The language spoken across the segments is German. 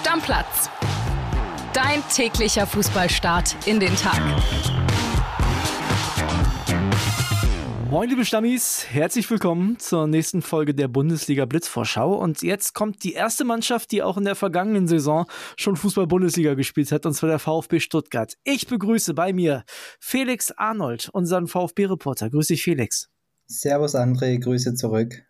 Stammplatz. Dein täglicher Fußballstart in den Tag. Moin liebe Stammis, herzlich willkommen zur nächsten Folge der Bundesliga Blitzvorschau. Und jetzt kommt die erste Mannschaft, die auch in der vergangenen Saison schon Fußball-Bundesliga gespielt hat, und zwar der VfB Stuttgart. Ich begrüße bei mir Felix Arnold, unseren VfB-Reporter. Grüß dich, Felix. Servus André, Grüße zurück.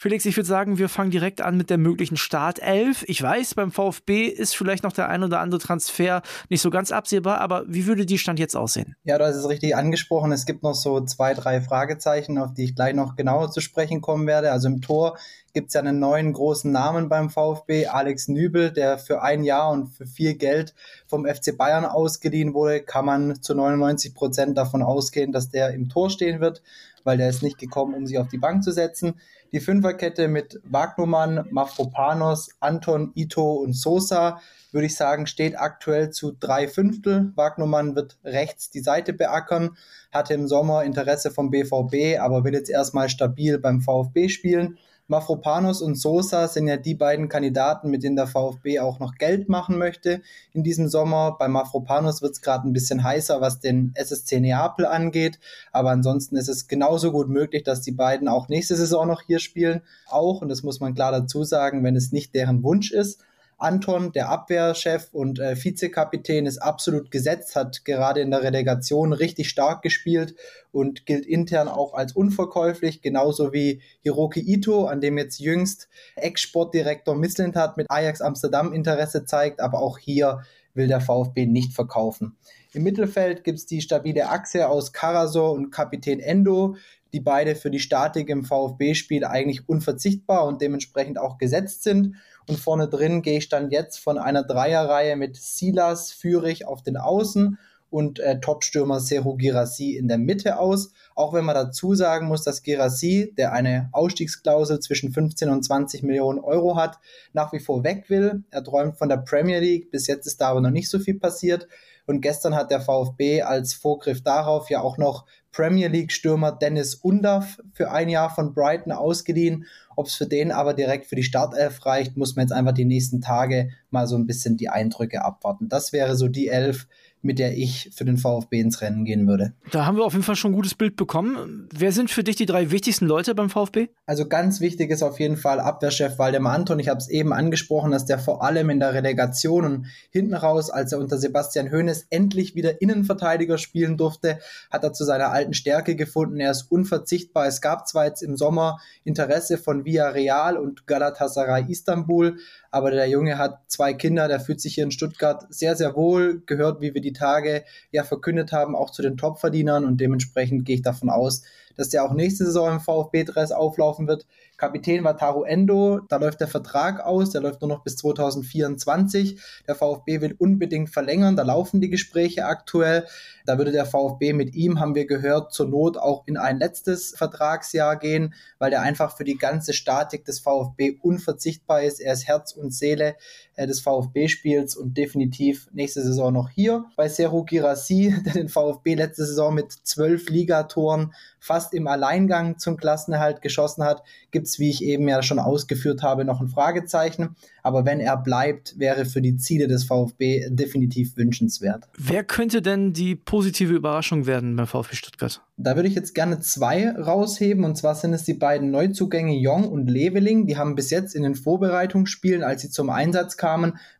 Felix, ich würde sagen, wir fangen direkt an mit der möglichen Startelf. Ich weiß, beim VfB ist vielleicht noch der ein oder andere Transfer nicht so ganz absehbar, aber wie würde die Stand jetzt aussehen? Ja, du hast es richtig angesprochen. Es gibt noch so zwei, drei Fragezeichen, auf die ich gleich noch genauer zu sprechen kommen werde. Also im Tor gibt es ja einen neuen großen Namen beim VfB, Alex Nübel, der für ein Jahr und für viel Geld vom FC Bayern ausgeliehen wurde. Kann man zu 99 Prozent davon ausgehen, dass der im Tor stehen wird, weil der ist nicht gekommen, um sich auf die Bank zu setzen. Die Fünferkette mit Wagnumann, Mafropanos, Anton, Ito und Sosa, würde ich sagen, steht aktuell zu drei Fünftel. Wagnumann wird rechts die Seite beackern, hatte im Sommer Interesse vom BVB, aber will jetzt erstmal stabil beim VfB spielen. Mafropanos und Sosa sind ja die beiden Kandidaten, mit denen der VfB auch noch Geld machen möchte in diesem Sommer. Bei Mafropanos wird es gerade ein bisschen heißer, was den SSC Neapel angeht. Aber ansonsten ist es genauso gut möglich, dass die beiden auch nächste Saison noch hier spielen. Auch, und das muss man klar dazu sagen, wenn es nicht deren Wunsch ist. Anton, der Abwehrchef und äh, Vizekapitän, ist absolut gesetzt, hat gerade in der Relegation richtig stark gespielt und gilt intern auch als unverkäuflich, genauso wie Hiroki Ito, an dem jetzt jüngst Ex-Sportdirektor Missland hat mit Ajax Amsterdam Interesse zeigt, aber auch hier will der VfB nicht verkaufen. Im Mittelfeld gibt es die stabile Achse aus Karasor und Kapitän Endo, die beide für die Statik im VfB-Spiel eigentlich unverzichtbar und dementsprechend auch gesetzt sind. Und vorne drin gehe ich dann jetzt von einer Dreierreihe mit Silas, Führig auf den Außen und äh, Topstürmer Seru Girassi in der Mitte aus. Auch wenn man dazu sagen muss, dass Girassi, der eine Ausstiegsklausel zwischen 15 und 20 Millionen Euro hat, nach wie vor weg will. Er träumt von der Premier League. Bis jetzt ist da aber noch nicht so viel passiert. Und gestern hat der VfB als Vorgriff darauf ja auch noch Premier League-Stürmer Dennis Undaff für ein Jahr von Brighton ausgeliehen. Ob es für den aber direkt für die Startelf reicht, muss man jetzt einfach die nächsten Tage mal so ein bisschen die Eindrücke abwarten. Das wäre so die Elf, mit der ich für den VfB ins Rennen gehen würde. Da haben wir auf jeden Fall schon ein gutes Bild bekommen. Wer sind für dich die drei wichtigsten Leute beim VfB? Also ganz wichtig ist auf jeden Fall Abwehrchef Waldemar Anton. Ich habe es eben angesprochen, dass der vor allem in der Relegation und hinten raus, als er unter Sebastian Hoeneß endlich wieder Innenverteidiger spielen durfte, hat er zu seiner alten Stärke gefunden. Er ist unverzichtbar. Es gab zwar jetzt im Sommer Interesse von Villarreal und Galatasaray Istanbul, aber der Junge hat zwei Kinder, der fühlt sich hier in Stuttgart sehr, sehr wohl, gehört, wie wir die Tage ja verkündet haben, auch zu den Topverdienern und dementsprechend gehe ich davon aus, dass der auch nächste Saison im VfB-Dress auflaufen wird. Kapitän war Taru Endo, da läuft der Vertrag aus, der läuft nur noch bis 2024. Der VfB will unbedingt verlängern, da laufen die Gespräche aktuell. Da würde der VfB mit ihm, haben wir gehört, zur Not auch in ein letztes Vertragsjahr gehen, weil der einfach für die ganze Statik des VfB unverzichtbar ist. Er ist Herz und Seele äh, des VfB-Spiels und definitiv nächste Saison noch hier. Bei Seru Girassi, der den VfB letzte Saison mit zwölf Ligatoren fast im Alleingang zum Klassenerhalt geschossen hat, gibt es, wie ich eben ja schon ausgeführt habe, noch ein Fragezeichen. Aber wenn er bleibt, wäre für die Ziele des VfB definitiv wünschenswert. Wer könnte denn die positive Überraschung werden beim VfB Stuttgart? Da würde ich jetzt gerne zwei rausheben. Und zwar sind es die beiden Neuzugänge Jong und Leveling. Die haben bis jetzt in den Vorbereitungsspielen, als sie zum Einsatz kamen,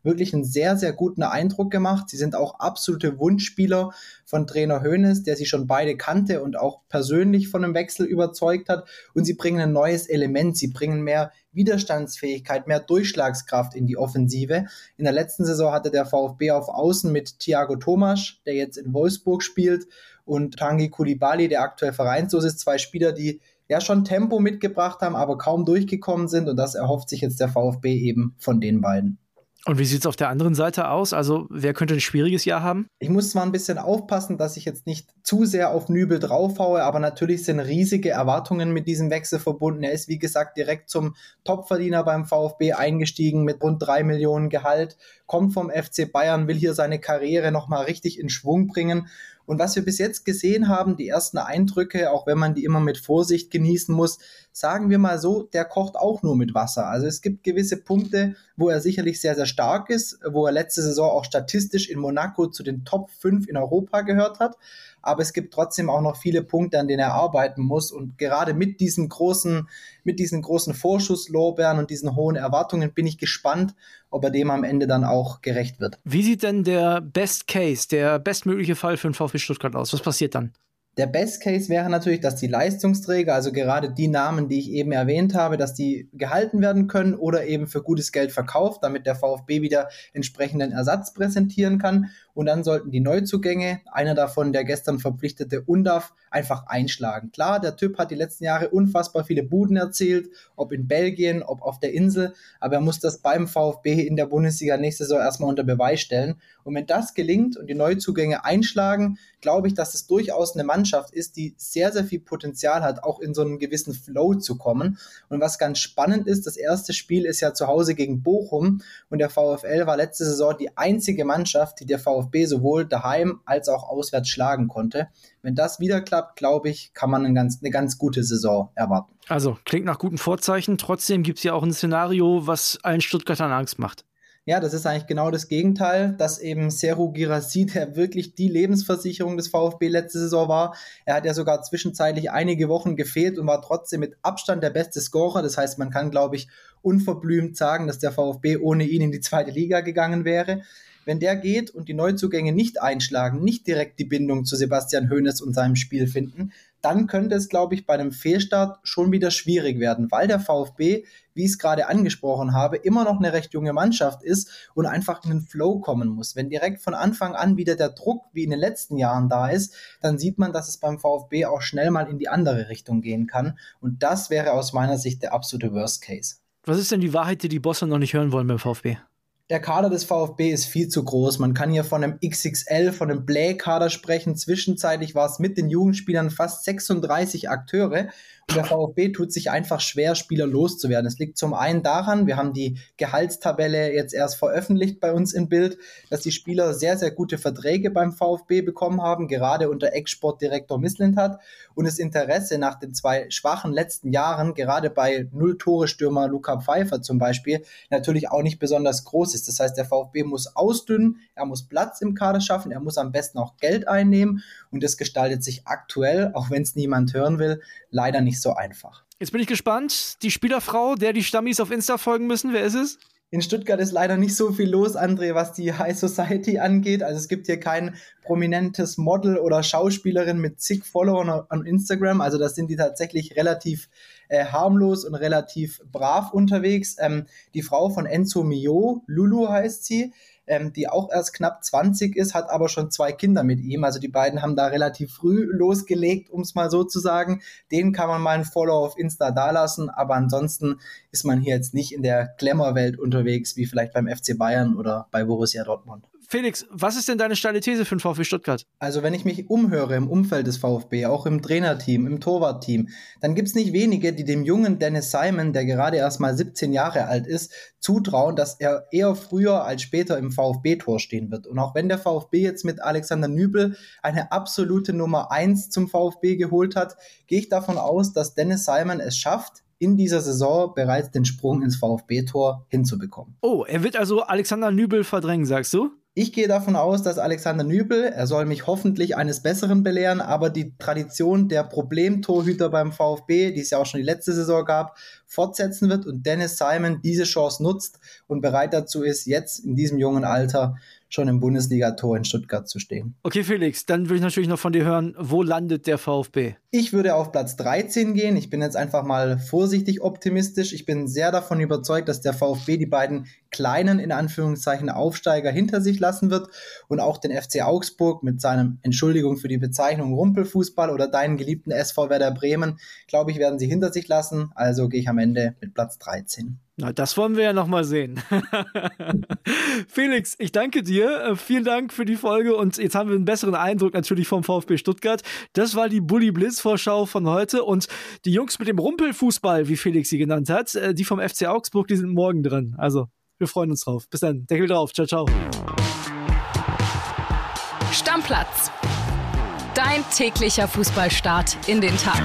wirklich einen sehr, sehr guten Eindruck gemacht. Sie sind auch absolute Wunschspieler von Trainer Hoeneß, der sie schon beide kannte und auch persönlich von einem Wechsel überzeugt hat. Und sie bringen ein neues Element. Sie bringen mehr Widerstandsfähigkeit, mehr Durchschlagskraft in die Offensive. In der letzten Saison hatte der VfB auf Außen mit Thiago Thomas, der jetzt in Wolfsburg spielt, und Tangi Kulibali, der aktuell vereinslos ist, zwei Spieler, die ja schon Tempo mitgebracht haben, aber kaum durchgekommen sind. Und das erhofft sich jetzt der VfB eben von den beiden. Und wie sieht es auf der anderen Seite aus? Also, wer könnte ein schwieriges Jahr haben? Ich muss zwar ein bisschen aufpassen, dass ich jetzt nicht zu sehr auf Nübel draufhaue, aber natürlich sind riesige Erwartungen mit diesem Wechsel verbunden. Er ist, wie gesagt, direkt zum Topverdiener beim VfB eingestiegen mit rund drei Millionen Gehalt, kommt vom FC Bayern, will hier seine Karriere nochmal richtig in Schwung bringen Und was wir bis jetzt gesehen haben, die ersten Eindrücke, auch wenn man die immer mit Vorsicht genießen muss, sagen wir mal so, der kocht auch nur mit Wasser. Also es gibt gewisse Punkte, wo er sicherlich sehr, sehr stark ist, wo er letzte Saison auch statistisch in Monaco zu den Top 5 in Europa gehört hat aber es gibt trotzdem auch noch viele Punkte, an denen er arbeiten muss. Und gerade mit diesen großen, mit diesen großen Vorschusslorbeeren und diesen hohen Erwartungen bin ich gespannt, ob er dem am Ende dann auch gerecht wird. Wie sieht denn der Best Case, der bestmögliche Fall für den VfB Stuttgart aus? Was passiert dann? Der Best Case wäre natürlich, dass die Leistungsträger, also gerade die Namen, die ich eben erwähnt habe, dass die gehalten werden können oder eben für gutes Geld verkauft, damit der VfB wieder entsprechenden Ersatz präsentieren kann. Und dann sollten die Neuzugänge, einer davon der gestern verpflichtete Undaf, einfach einschlagen. Klar, der Typ hat die letzten Jahre unfassbar viele Buden erzielt, ob in Belgien, ob auf der Insel, aber er muss das beim VfB in der Bundesliga nächste Saison erstmal unter Beweis stellen. Und wenn das gelingt und die Neuzugänge einschlagen, glaube ich, dass es durchaus eine Mannschaft ist, die sehr, sehr viel Potenzial hat, auch in so einen gewissen Flow zu kommen. Und was ganz spannend ist, das erste Spiel ist ja zu Hause gegen Bochum und der VfL war letzte Saison die einzige Mannschaft, die der VfB VfB sowohl daheim als auch auswärts schlagen konnte. Wenn das wieder klappt, glaube ich, kann man eine ganz, eine ganz gute Saison erwarten. Also klingt nach guten Vorzeichen. Trotzdem gibt es ja auch ein Szenario, was allen Stuttgartern Angst macht. Ja, das ist eigentlich genau das Gegenteil, dass eben Seru Girassi, der wirklich die Lebensversicherung des VfB letzte Saison war. Er hat ja sogar zwischenzeitlich einige Wochen gefehlt und war trotzdem mit Abstand der beste Scorer. Das heißt, man kann, glaube ich, unverblümt sagen, dass der VfB ohne ihn in die zweite Liga gegangen wäre. Wenn der geht und die Neuzugänge nicht einschlagen, nicht direkt die Bindung zu Sebastian Hoeneß und seinem Spiel finden, dann könnte es, glaube ich, bei einem Fehlstart schon wieder schwierig werden, weil der VfB, wie ich es gerade angesprochen habe, immer noch eine recht junge Mannschaft ist und einfach in den Flow kommen muss. Wenn direkt von Anfang an wieder der Druck wie in den letzten Jahren da ist, dann sieht man, dass es beim VfB auch schnell mal in die andere Richtung gehen kann. Und das wäre aus meiner Sicht der absolute Worst Case. Was ist denn die Wahrheit, die die Bosse noch nicht hören wollen beim VfB? Der Kader des VfB ist viel zu groß. Man kann hier von einem XXL, von einem Play-Kader sprechen. Zwischenzeitlich war es mit den Jugendspielern fast 36 Akteure. Der VfB tut sich einfach schwer, Spieler loszuwerden. Es liegt zum einen daran, wir haben die Gehaltstabelle jetzt erst veröffentlicht bei uns im Bild, dass die Spieler sehr, sehr gute Verträge beim VfB bekommen haben, gerade unter Ex-Sportdirektor Misslintat. Und das Interesse nach den zwei schwachen letzten Jahren, gerade bei Null-Tore-Stürmer Luca Pfeiffer zum Beispiel, natürlich auch nicht besonders groß ist. Das heißt, der VfB muss ausdünnen, er muss Platz im Kader schaffen, er muss am besten auch Geld einnehmen. Und das gestaltet sich aktuell, auch wenn es niemand hören will, leider nicht so einfach. Jetzt bin ich gespannt. Die Spielerfrau, der die Stammis auf Insta folgen müssen, wer ist es? In Stuttgart ist leider nicht so viel los, André, was die High Society angeht. Also es gibt hier kein prominentes Model oder Schauspielerin mit zig Followern auf Instagram. Also das sind die tatsächlich relativ äh, harmlos und relativ brav unterwegs. Ähm, die Frau von Enzo Mio, Lulu heißt sie, ähm, die auch erst knapp 20 ist, hat aber schon zwei Kinder mit ihm. Also die beiden haben da relativ früh losgelegt, um es mal so zu sagen. Den kann man mal ein Follow auf Insta dalassen, aber ansonsten ist man hier jetzt nicht in der Glamour-Welt unterwegs, wie vielleicht beim FC Bayern oder bei Borussia Dortmund. Felix, was ist denn deine steile These für den VfB Stuttgart? Also wenn ich mich umhöre im Umfeld des VfB, auch im Trainerteam, im Torwartteam, dann gibt es nicht wenige, die dem jungen Dennis Simon, der gerade erst mal 17 Jahre alt ist, zutrauen, dass er eher früher als später im VfB-Tor stehen wird. Und auch wenn der VfB jetzt mit Alexander Nübel eine absolute Nummer 1 zum VfB geholt hat, gehe ich davon aus, dass Dennis Simon es schafft, in dieser Saison bereits den Sprung ins VfB-Tor hinzubekommen. Oh, er wird also Alexander Nübel verdrängen, sagst du? Ich gehe davon aus, dass Alexander Nübel, er soll mich hoffentlich eines Besseren belehren, aber die Tradition der Problemtorhüter beim VfB, die es ja auch schon die letzte Saison gab, fortsetzen wird und Dennis Simon diese Chance nutzt und bereit dazu ist, jetzt in diesem jungen Alter schon im Bundesliga-Tor in Stuttgart zu stehen. Okay, Felix, dann würde ich natürlich noch von dir hören, wo landet der VfB? Ich würde auf Platz 13 gehen. Ich bin jetzt einfach mal vorsichtig optimistisch. Ich bin sehr davon überzeugt, dass der VfB die beiden kleinen, in Anführungszeichen, Aufsteiger hinter sich lassen wird und auch den FC Augsburg mit seinem, Entschuldigung für die Bezeichnung, Rumpelfußball oder deinen geliebten SV Werder Bremen, glaube ich, werden sie hinter sich lassen. Also gehe ich am Ende mit Platz 13. Na, das wollen wir ja noch mal sehen. Felix, ich danke dir. Äh, vielen Dank für die Folge und jetzt haben wir einen besseren Eindruck natürlich vom VfB Stuttgart. Das war die Bully Blitz Vorschau von heute und die Jungs mit dem Rumpelfußball, wie Felix sie genannt hat, äh, die vom FC Augsburg, die sind morgen dran. Also, wir freuen uns drauf. Bis dann. Deckel drauf. Ciao, ciao. Stammplatz Dein täglicher Fußballstart in den Tag.